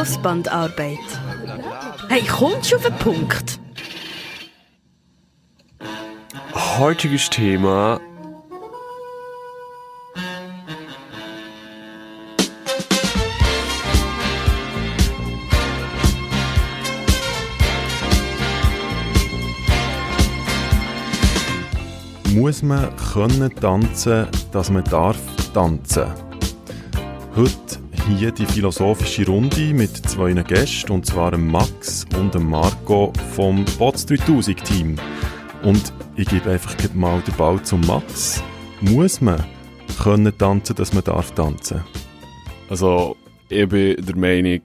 Schlussbandarbeit. Hey, kommst du auf den Punkt? Heutiges Thema. Muss man können tanzen, dass man darf tanzen? Heute hier die philosophische Runde mit zwei Gästen, und zwar dem Max und dem Marco vom Bots 3000 Team. Und ich gebe einfach mal den Ball zum Max. Muss man können tanzen, dass man darf tanzen? Also, ich bin der Meinung,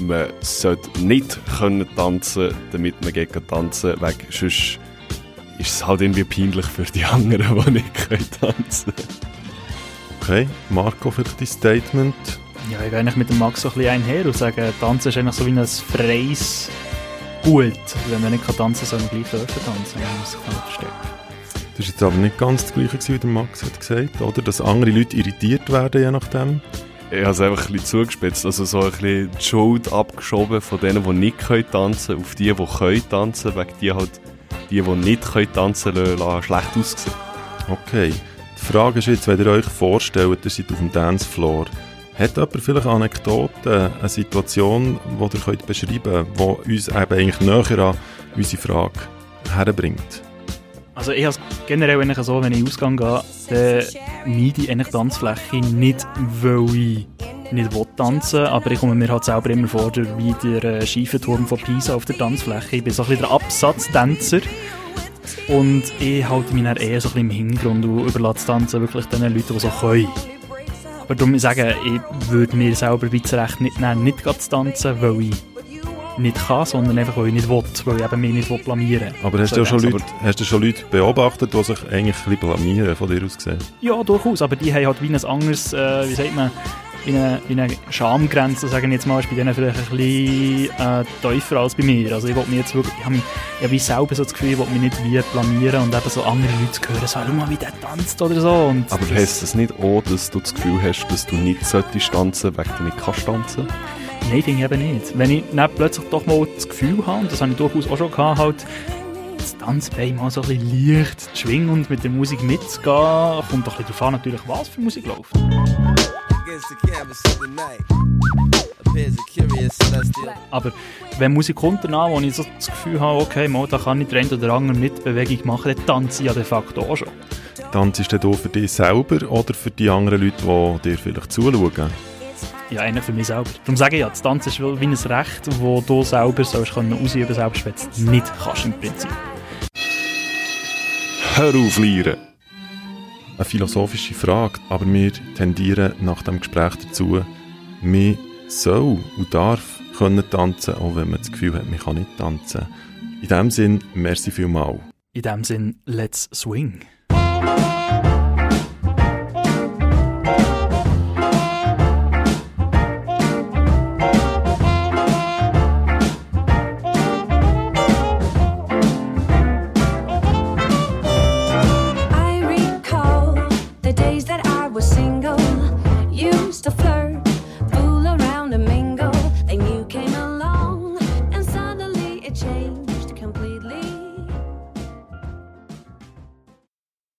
man sollte nicht können tanzen, damit man gegen tanzen kann, sonst ist es halt irgendwie peinlich für die anderen, die nicht können tanzen Okay, Marco, für dein Statement? Ja, ich gehe eigentlich mit dem Max so ein bisschen einher und sage, Tanzen ist eigentlich so wie ein freies Gut. Wenn man nicht tanzen kann, soll man gleich dürfen tanzen. Man muss sich nicht verstecken. Das war jetzt aber nicht ganz das Gleiche, wie der Max hat gesagt, oder? Dass andere Leute irritiert werden, je nachdem. Ich habe es einfach ein bisschen zugespitzt, also so ein bisschen die Schuld abgeschoben von denen, die nicht tanzen können, auf die, die können tanzen, wegen die halt die, die nicht können tanzen können, lassen, schlecht aussehen. Okay. Die Frage ist jetzt, wenn ihr euch vorstellt, ihr seid auf dem Dancefloor, hat jemand vielleicht Anekdoten, eine Situation, die ihr beschreiben könnt, die uns eben eigentlich näher an unsere Frage herbringt? Also ich habe es generell eigentlich so, wenn ich ausgehe, dann meide ich eigentlich Tanzfläche nicht, weil ich nicht will tanzen aber ich komme mir halt selber immer vor wie der Schiefenturm von Pisa auf der Tanzfläche. Ich bin so ein bisschen der Absatztänzer und ich halte mich dann eher so ein bisschen im Hintergrund und überlasse Tanzen wirklich den Leuten, die so können. Aber darum sagen, ich würde mir selber wie nicht nehmen, nicht zu tanzen, weil ich nicht kann, sondern einfach, weil ich nicht will, weil ich eben mich nicht blamieren will. Aber hast, du schon Leute, hast du schon Leute beobachtet, die sich eigentlich ein bisschen blamieren, von dir aus gesehen? Ja, durchaus, aber die haben halt wie ein anderes, äh, wie sagt man, wie eine, wie eine Schamgrenze, sagen jetzt mal, ist bei denen vielleicht ein bisschen äh, tiefer als bei mir. Also ich wollte mich jetzt wirklich, ich habe mich, ich habe selber so das Gefühl, ich wollte mich nicht wie blamieren und eben so andere Leute zu hören, so, schau mal, wie der tanzt oder so. Und Aber heißt das nicht auch, dass du das Gefühl hast, dass du nicht solltest tanzen, weil du nicht kannst tanzen? Nein, finde ich eben nicht. Wenn ich dann plötzlich doch mal das Gefühl habe, und das habe ich durchaus auch schon gehabt, halt, das Tanzbein mal so ein bisschen leicht zu schwingen und mit der Musik mitzugehen, kommt doch ein bisschen darauf an, natürlich, was für Musik läuft. Aber wenn Musik kommt danach, wo ich so das Gefühl habe, okay, mal, da kann ich den oder anderen Mitbewegung machen, dann tanze ich ja de facto auch schon. Tanzest du für dich selber oder für die anderen Leute, die dir vielleicht zuschauen? Ja, einer für mich selber. Darum sage ich ja, das Tanzen ist wie ein Recht, das du selber sollst können ausüben selbst wenn du es nicht kannst im Prinzip. Hör auf, Lieren! Eine philosophische Frage, aber wir tendieren nach dem Gespräch dazu, man soll und darf können tanzen, auch wenn man das Gefühl hat, man kann nicht tanzen. In diesem Sinn, merci vielmal. In diesem Sinn, let's swing.